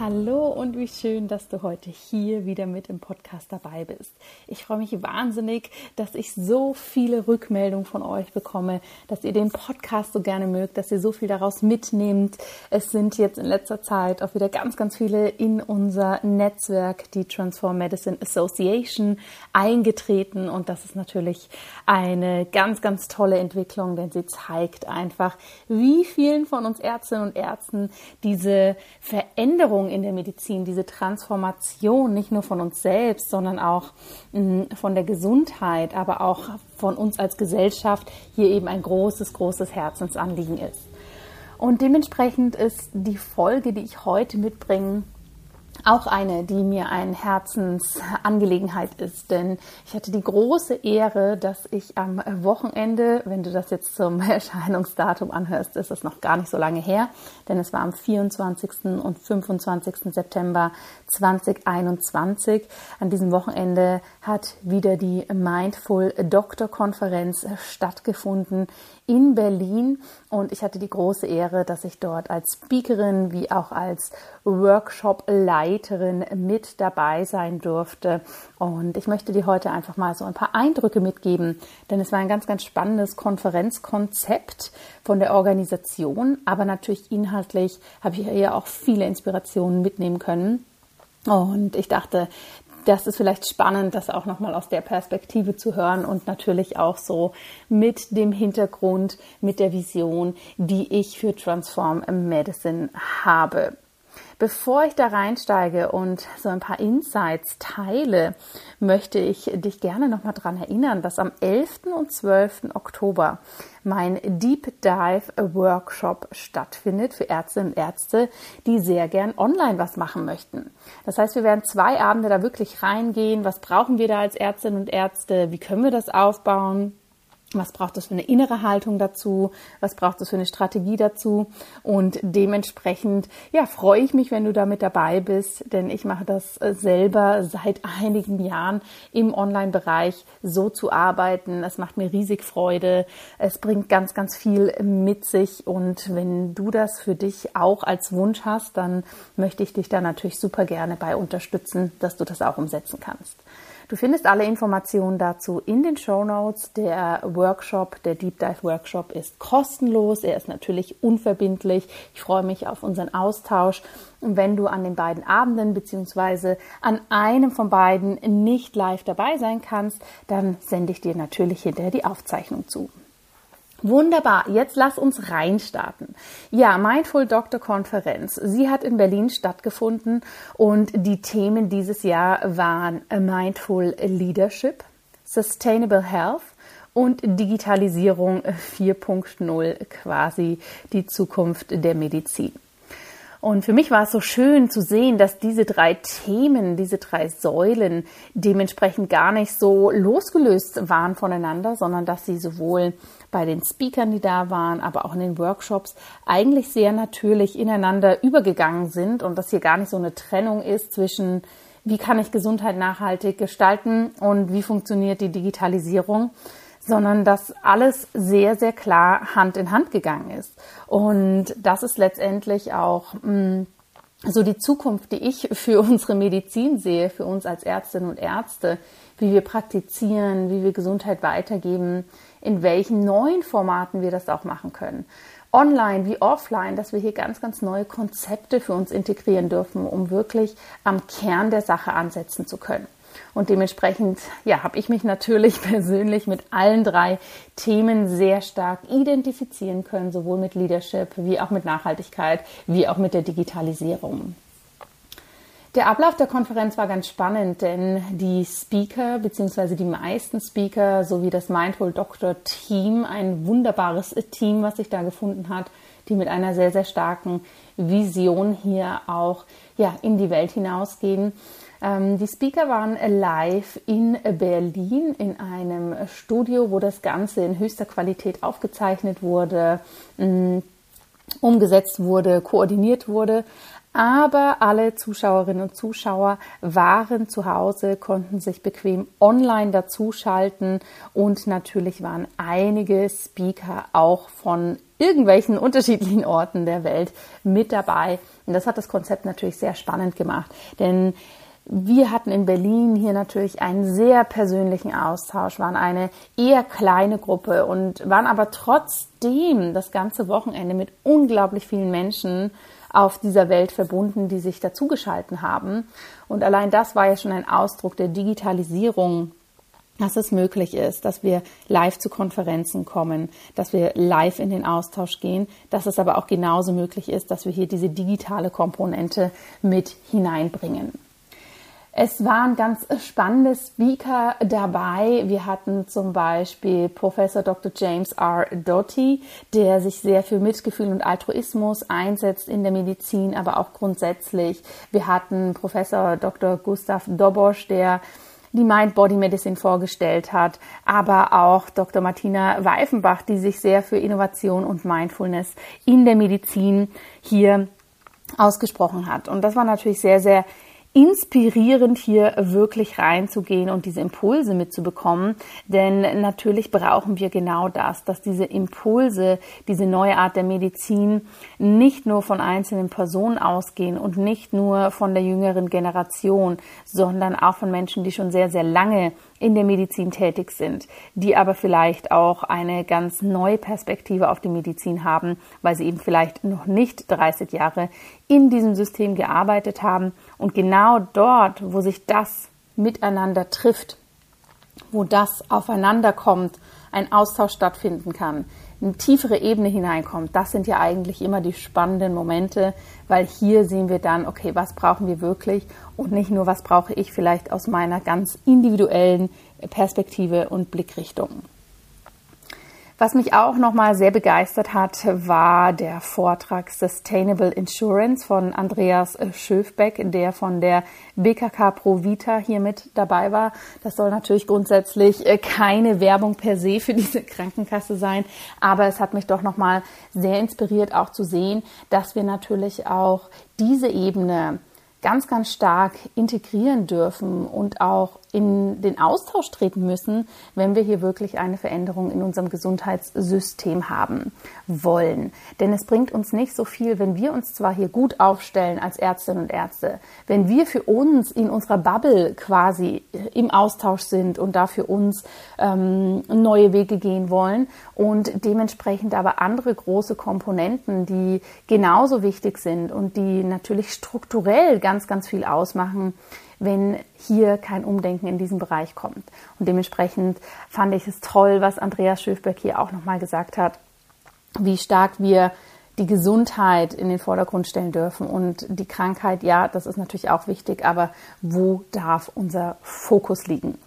Hallo und wie schön, dass du heute hier wieder mit im Podcast dabei bist. Ich freue mich wahnsinnig, dass ich so viele Rückmeldungen von euch bekomme, dass ihr den Podcast so gerne mögt, dass ihr so viel daraus mitnehmt. Es sind jetzt in letzter Zeit auch wieder ganz, ganz viele in unser Netzwerk, die Transform Medicine Association, eingetreten und das ist natürlich eine ganz, ganz tolle Entwicklung, denn sie zeigt einfach, wie vielen von uns Ärztinnen und Ärzten diese Veränderung in der Medizin, diese Transformation nicht nur von uns selbst, sondern auch mm, von der Gesundheit, aber auch von uns als Gesellschaft hier eben ein großes, großes Herzensanliegen ist. Und dementsprechend ist die Folge, die ich heute mitbringe, auch eine, die mir eine Herzensangelegenheit ist, denn ich hatte die große Ehre, dass ich am Wochenende, wenn du das jetzt zum Erscheinungsdatum anhörst, ist es noch gar nicht so lange her, denn es war am 24. und 25. September 2021. An diesem Wochenende hat wieder die Mindful Doctor Konferenz stattgefunden in Berlin und ich hatte die große Ehre, dass ich dort als Speakerin wie auch als Workshop-Leiterin mit dabei sein durfte. Und ich möchte dir heute einfach mal so ein paar Eindrücke mitgeben, denn es war ein ganz, ganz spannendes Konferenzkonzept von der Organisation, aber natürlich inhaltlich habe ich hier auch viele Inspirationen mitnehmen können. Und ich dachte, das ist vielleicht spannend, das auch nochmal aus der Perspektive zu hören und natürlich auch so mit dem Hintergrund, mit der Vision, die ich für Transform Medicine habe. Bevor ich da reinsteige und so ein paar Insights teile, möchte ich dich gerne nochmal daran erinnern, dass am 11. und 12. Oktober mein Deep Dive Workshop stattfindet für Ärztinnen und Ärzte, die sehr gern online was machen möchten. Das heißt, wir werden zwei Abende da wirklich reingehen. Was brauchen wir da als Ärztinnen und Ärzte? Wie können wir das aufbauen? Was braucht es für eine innere Haltung dazu, was braucht es für eine Strategie dazu und dementsprechend ja freue ich mich, wenn du da mit dabei bist, denn ich mache das äh, selber seit einigen Jahren im Online-Bereich so zu arbeiten. Es macht mir riesig Freude, es bringt ganz, ganz viel mit sich und wenn du das für dich auch als Wunsch hast, dann möchte ich dich da natürlich super gerne bei unterstützen, dass du das auch umsetzen kannst. Du findest alle Informationen dazu in den Show Notes. Der Workshop, der Deep Dive Workshop ist kostenlos. Er ist natürlich unverbindlich. Ich freue mich auf unseren Austausch. Und wenn du an den beiden Abenden beziehungsweise an einem von beiden nicht live dabei sein kannst, dann sende ich dir natürlich hinterher die Aufzeichnung zu. Wunderbar, jetzt lass uns reinstarten. Ja, Mindful Doctor Konferenz. Sie hat in Berlin stattgefunden und die Themen dieses Jahr waren Mindful Leadership, Sustainable Health und Digitalisierung 4.0, quasi die Zukunft der Medizin. Und für mich war es so schön zu sehen, dass diese drei Themen, diese drei Säulen dementsprechend gar nicht so losgelöst waren voneinander, sondern dass sie sowohl bei den Speakern, die da waren, aber auch in den Workshops eigentlich sehr natürlich ineinander übergegangen sind und dass hier gar nicht so eine Trennung ist zwischen wie kann ich Gesundheit nachhaltig gestalten und wie funktioniert die Digitalisierung, sondern dass alles sehr, sehr klar Hand in Hand gegangen ist. Und das ist letztendlich auch mm, so die Zukunft, die ich für unsere Medizin sehe, für uns als Ärztinnen und Ärzte, wie wir praktizieren, wie wir Gesundheit weitergeben, in welchen neuen Formaten wir das auch machen können. Online wie offline, dass wir hier ganz, ganz neue Konzepte für uns integrieren dürfen, um wirklich am Kern der Sache ansetzen zu können. Und dementsprechend, ja, habe ich mich natürlich persönlich mit allen drei Themen sehr stark identifizieren können, sowohl mit Leadership wie auch mit Nachhaltigkeit, wie auch mit der Digitalisierung. Der Ablauf der Konferenz war ganz spannend, denn die Speaker bzw. die meisten Speaker sowie das Mindful Doctor Team, ein wunderbares Team, was sich da gefunden hat, die mit einer sehr, sehr starken Vision hier auch ja, in die Welt hinausgehen. Ähm, die Speaker waren live in Berlin in einem Studio, wo das Ganze in höchster Qualität aufgezeichnet wurde, mh, umgesetzt wurde, koordiniert wurde. Aber alle Zuschauerinnen und Zuschauer waren zu Hause, konnten sich bequem online dazuschalten und natürlich waren einige Speaker auch von irgendwelchen unterschiedlichen Orten der Welt mit dabei. Und das hat das Konzept natürlich sehr spannend gemacht, denn wir hatten in Berlin hier natürlich einen sehr persönlichen Austausch, waren eine eher kleine Gruppe und waren aber trotzdem das ganze Wochenende mit unglaublich vielen Menschen auf dieser Welt verbunden, die sich dazugeschalten haben. Und allein das war ja schon ein Ausdruck der Digitalisierung dass es möglich ist, dass wir live zu Konferenzen kommen, dass wir live in den Austausch gehen, dass es aber auch genauso möglich ist, dass wir hier diese digitale Komponente mit hineinbringen. Es waren ganz spannende Speaker dabei. Wir hatten zum Beispiel Professor Dr. James R. Doty, der sich sehr für Mitgefühl und Altruismus einsetzt in der Medizin, aber auch grundsätzlich. Wir hatten Professor Dr. Gustav Dobosch, der die Mind-Body-Medicine vorgestellt hat, aber auch Dr. Martina Weifenbach, die sich sehr für Innovation und Mindfulness in der Medizin hier ausgesprochen hat. Und das war natürlich sehr, sehr inspirierend, hier wirklich reinzugehen und diese Impulse mitzubekommen. Denn natürlich brauchen wir genau das, dass diese Impulse, diese neue Art der Medizin nicht nur von einzelnen Personen ausgehen und nicht nur von der jüngeren Generation, sondern auch von Menschen, die schon sehr, sehr lange in der Medizin tätig sind, die aber vielleicht auch eine ganz neue Perspektive auf die Medizin haben, weil sie eben vielleicht noch nicht 30 Jahre in diesem System gearbeitet haben. Und genau dort, wo sich das miteinander trifft, wo das aufeinander kommt, ein Austausch stattfinden kann, eine tiefere Ebene hineinkommt, das sind ja eigentlich immer die spannenden Momente, weil hier sehen wir dann, okay, was brauchen wir wirklich und nicht nur, was brauche ich vielleicht aus meiner ganz individuellen Perspektive und Blickrichtung. Was mich auch nochmal sehr begeistert hat, war der Vortrag Sustainable Insurance von Andreas Schöfbeck, der von der BKK Pro Vita hier mit dabei war. Das soll natürlich grundsätzlich äh, keine Werbung per se für diese Krankenkasse sein, aber es hat mich doch nochmal sehr inspiriert, auch zu sehen, dass wir natürlich auch diese Ebene ganz, ganz stark integrieren dürfen und auch in den Austausch treten müssen, wenn wir hier wirklich eine Veränderung in unserem Gesundheitssystem haben wollen. Denn es bringt uns nicht so viel, wenn wir uns zwar hier gut aufstellen als Ärztinnen und Ärzte, wenn wir für uns in unserer Bubble quasi im Austausch sind und da für uns ähm, neue Wege gehen wollen und dementsprechend aber andere große Komponenten, die genauso wichtig sind und die natürlich strukturell ganz, ganz viel ausmachen, wenn hier kein Umdenken in diesem Bereich kommt. Und dementsprechend fand ich es toll, was Andreas Schöfberg hier auch nochmal gesagt hat, wie stark wir die Gesundheit in den Vordergrund stellen dürfen und die Krankheit, ja, das ist natürlich auch wichtig, aber wo darf unser Fokus liegen?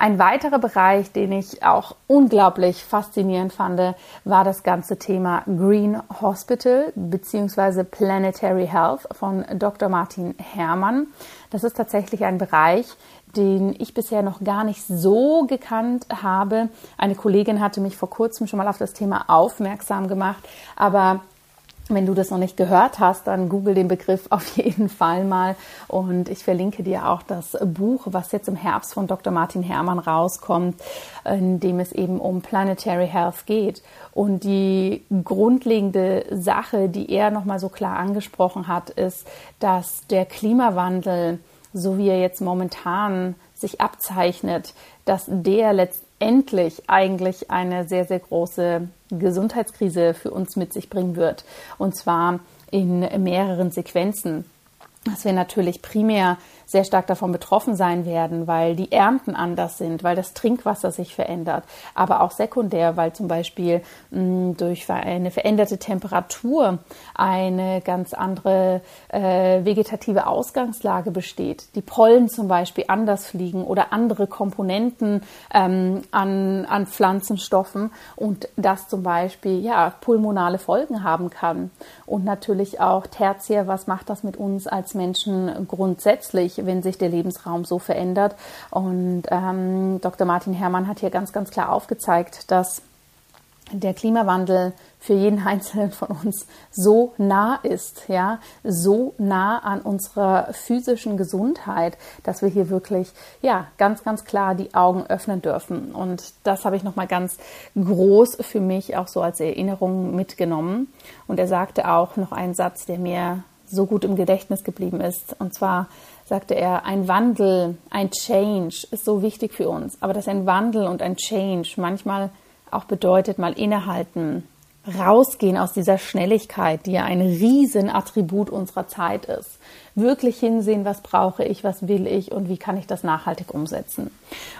Ein weiterer Bereich, den ich auch unglaublich faszinierend fand, war das ganze Thema Green Hospital bzw. Planetary Health von Dr. Martin Herrmann. Das ist tatsächlich ein Bereich, den ich bisher noch gar nicht so gekannt habe. Eine Kollegin hatte mich vor kurzem schon mal auf das Thema aufmerksam gemacht, aber wenn du das noch nicht gehört hast, dann google den Begriff auf jeden Fall mal. Und ich verlinke dir auch das Buch, was jetzt im Herbst von Dr. Martin Herrmann rauskommt, in dem es eben um Planetary Health geht. Und die grundlegende Sache, die er nochmal so klar angesprochen hat, ist, dass der Klimawandel, so wie er jetzt momentan sich abzeichnet, dass der letztendlich eigentlich eine sehr, sehr große Gesundheitskrise für uns mit sich bringen wird. Und zwar in mehreren Sequenzen. Dass wir natürlich primär sehr stark davon betroffen sein werden, weil die Ernten anders sind, weil das Trinkwasser sich verändert, aber auch sekundär, weil zum Beispiel mh, durch eine veränderte Temperatur eine ganz andere äh, vegetative Ausgangslage besteht. Die Pollen zum Beispiel anders fliegen oder andere Komponenten ähm, an, an Pflanzenstoffen und das zum Beispiel ja pulmonale Folgen haben kann. Und natürlich auch tertiär, was macht das mit uns als Menschen grundsätzlich, wenn sich der Lebensraum so verändert? Und ähm, Dr. Martin Herrmann hat hier ganz, ganz klar aufgezeigt, dass der Klimawandel für jeden Einzelnen von uns so nah ist, ja, so nah an unserer physischen Gesundheit, dass wir hier wirklich, ja, ganz, ganz klar die Augen öffnen dürfen. Und das habe ich nochmal ganz groß für mich auch so als Erinnerung mitgenommen. Und er sagte auch noch einen Satz, der mir so gut im Gedächtnis geblieben ist. Und zwar sagte er, ein Wandel, ein Change ist so wichtig für uns. Aber dass ein Wandel und ein Change manchmal auch bedeutet, mal innehalten, rausgehen aus dieser Schnelligkeit, die ja ein Riesenattribut unserer Zeit ist. Wirklich hinsehen, was brauche ich, was will ich und wie kann ich das nachhaltig umsetzen.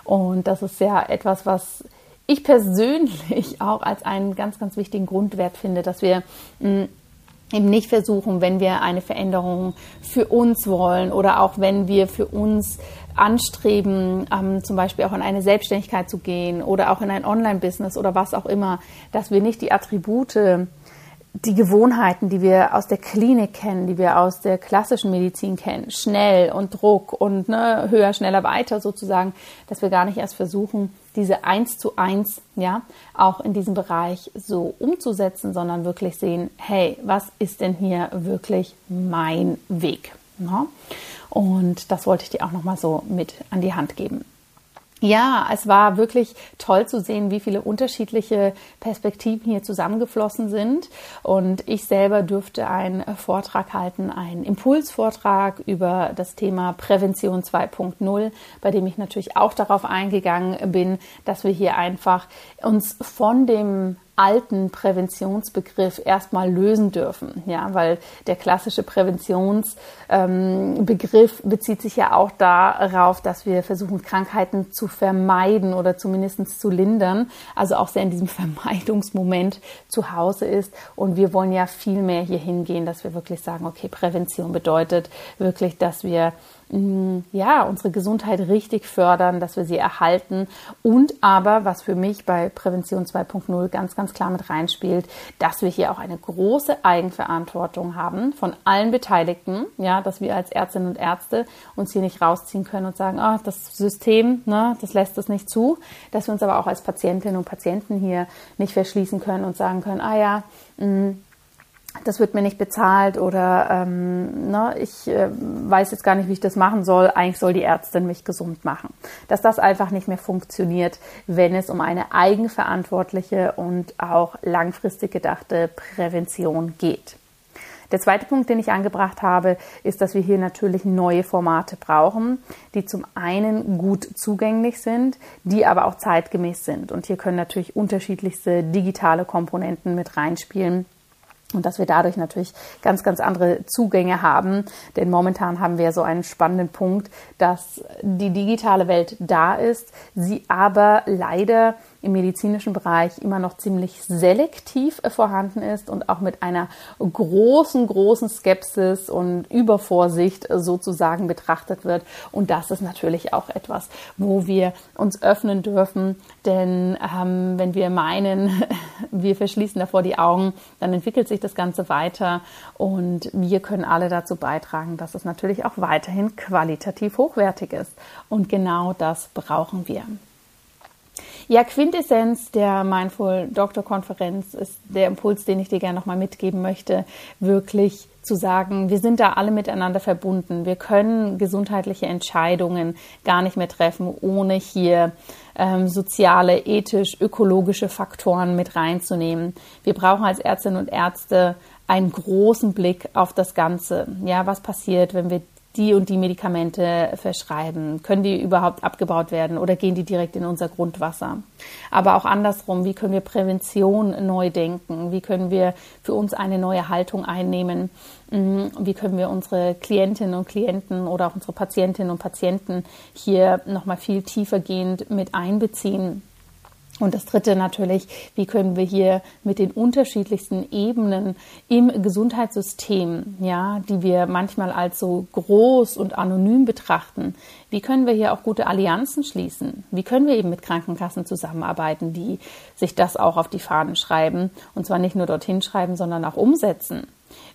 Und das ist ja etwas, was ich persönlich auch als einen ganz, ganz wichtigen Grundwert finde, dass wir hm, eben nicht versuchen, wenn wir eine Veränderung für uns wollen oder auch wenn wir für uns anstreben, ähm, zum Beispiel auch in eine Selbstständigkeit zu gehen oder auch in ein Online-Business oder was auch immer, dass wir nicht die Attribute, die Gewohnheiten, die wir aus der Klinik kennen, die wir aus der klassischen Medizin kennen, schnell und Druck und ne, höher, schneller, weiter sozusagen, dass wir gar nicht erst versuchen, diese eins zu eins, ja, auch in diesem Bereich so umzusetzen, sondern wirklich sehen, hey, was ist denn hier wirklich mein Weg? Ja? Und das wollte ich dir auch nochmal so mit an die Hand geben. Ja, es war wirklich toll zu sehen, wie viele unterschiedliche Perspektiven hier zusammengeflossen sind. Und ich selber dürfte einen Vortrag halten, einen Impulsvortrag über das Thema Prävention 2.0, bei dem ich natürlich auch darauf eingegangen bin, dass wir hier einfach uns von dem alten Präventionsbegriff erstmal lösen dürfen. Ja, weil der klassische Präventionsbegriff ähm, bezieht sich ja auch darauf, dass wir versuchen, Krankheiten zu vermeiden oder zumindest zu lindern. Also auch sehr in diesem Vermeidungsmoment zu Hause ist. Und wir wollen ja viel mehr hier hingehen, dass wir wirklich sagen, okay, Prävention bedeutet wirklich, dass wir ja, unsere Gesundheit richtig fördern, dass wir sie erhalten. Und aber, was für mich bei Prävention 2.0 ganz, ganz klar mit reinspielt, dass wir hier auch eine große Eigenverantwortung haben von allen Beteiligten, ja, dass wir als Ärztinnen und Ärzte uns hier nicht rausziehen können und sagen, ah, das System, ne, das lässt es nicht zu, dass wir uns aber auch als Patientinnen und Patienten hier nicht verschließen können und sagen können, ah ja, mh, mm, das wird mir nicht bezahlt oder ähm, ne, ich äh, weiß jetzt gar nicht, wie ich das machen soll. Eigentlich soll die Ärztin mich gesund machen. Dass das einfach nicht mehr funktioniert, wenn es um eine eigenverantwortliche und auch langfristig gedachte Prävention geht. Der zweite Punkt, den ich angebracht habe, ist, dass wir hier natürlich neue Formate brauchen, die zum einen gut zugänglich sind, die aber auch zeitgemäß sind. Und hier können natürlich unterschiedlichste digitale Komponenten mit reinspielen und dass wir dadurch natürlich ganz, ganz andere Zugänge haben. Denn momentan haben wir so einen spannenden Punkt, dass die digitale Welt da ist, sie aber leider im medizinischen Bereich immer noch ziemlich selektiv vorhanden ist und auch mit einer großen, großen Skepsis und Übervorsicht sozusagen betrachtet wird. Und das ist natürlich auch etwas, wo wir uns öffnen dürfen. Denn ähm, wenn wir meinen, wir verschließen davor die Augen, dann entwickelt sich das Ganze weiter und wir können alle dazu beitragen, dass es natürlich auch weiterhin qualitativ hochwertig ist. Und genau das brauchen wir. Ja, Quintessenz der Mindful Doctor Konferenz ist der Impuls, den ich dir gerne nochmal mitgeben möchte, wirklich zu sagen, wir sind da alle miteinander verbunden. Wir können gesundheitliche Entscheidungen gar nicht mehr treffen, ohne hier ähm, soziale, ethisch, ökologische Faktoren mit reinzunehmen. Wir brauchen als Ärztinnen und Ärzte einen großen Blick auf das Ganze. Ja, was passiert, wenn wir die und die Medikamente verschreiben? Können die überhaupt abgebaut werden oder gehen die direkt in unser Grundwasser? Aber auch andersrum, wie können wir Prävention neu denken? Wie können wir für uns eine neue Haltung einnehmen? Mm, wie können wir unsere Klientinnen und Klienten oder auch unsere Patientinnen und Patienten hier nochmal viel tiefergehend mit einbeziehen? Und das Dritte natürlich, wie können wir hier mit den unterschiedlichsten Ebenen im Gesundheitssystem, ja, die wir manchmal als so groß und anonym betrachten, wie können wir hier auch gute Allianzen schließen? Wie können wir eben mit Krankenkassen zusammenarbeiten, die sich das auch auf die Fahnen schreiben und zwar nicht nur dorthin schreiben, sondern auch umsetzen?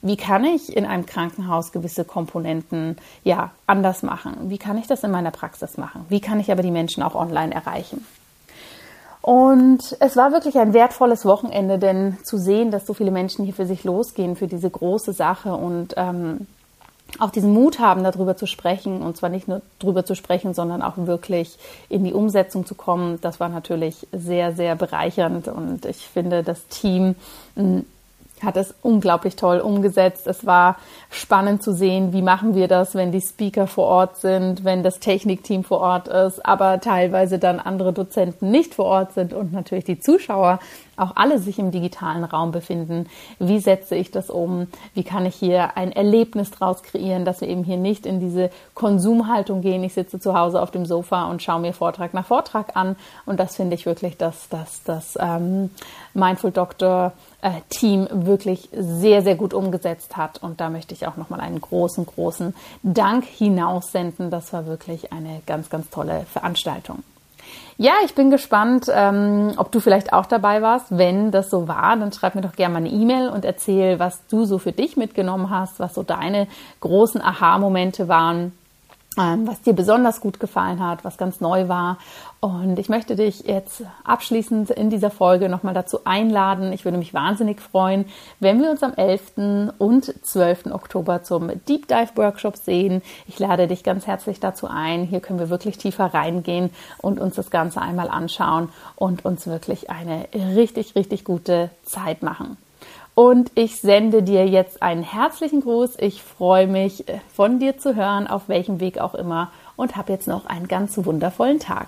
Wie kann ich in einem Krankenhaus gewisse Komponenten ja anders machen? Wie kann ich das in meiner Praxis machen? Wie kann ich aber die Menschen auch online erreichen? Und es war wirklich ein wertvolles Wochenende, denn zu sehen, dass so viele Menschen hier für sich losgehen, für diese große Sache und ähm, auch diesen Mut haben, darüber zu sprechen. Und zwar nicht nur darüber zu sprechen, sondern auch wirklich in die Umsetzung zu kommen, das war natürlich sehr, sehr bereichernd. Und ich finde, das Team hat es unglaublich toll umgesetzt. Es war spannend zu sehen, wie machen wir das, wenn die Speaker vor Ort sind, wenn das Technikteam vor Ort ist, aber teilweise dann andere Dozenten nicht vor Ort sind und natürlich die Zuschauer auch alle sich im digitalen Raum befinden. Wie setze ich das um? Wie kann ich hier ein Erlebnis draus kreieren, dass wir eben hier nicht in diese Konsumhaltung gehen? Ich sitze zu Hause auf dem Sofa und schaue mir Vortrag nach Vortrag an. Und das finde ich wirklich, dass das, das ähm, Mindful Doctor äh, Team wirklich sehr, sehr gut umgesetzt hat. Und da möchte ich auch nochmal einen großen, großen Dank hinaussenden. Das war wirklich eine ganz, ganz tolle Veranstaltung. Ja, ich bin gespannt, ähm, ob du vielleicht auch dabei warst. Wenn das so war, dann schreib mir doch gerne mal eine E-Mail und erzähl, was du so für dich mitgenommen hast, was so deine großen Aha-Momente waren was dir besonders gut gefallen hat, was ganz neu war. Und ich möchte dich jetzt abschließend in dieser Folge nochmal dazu einladen. Ich würde mich wahnsinnig freuen, wenn wir uns am 11. und 12. Oktober zum Deep Dive Workshop sehen. Ich lade dich ganz herzlich dazu ein. Hier können wir wirklich tiefer reingehen und uns das Ganze einmal anschauen und uns wirklich eine richtig, richtig gute Zeit machen. Und ich sende dir jetzt einen herzlichen Gruß. Ich freue mich, äh, von dir zu hören, auf welchem Weg auch immer. Und habe jetzt noch einen ganz wundervollen Tag.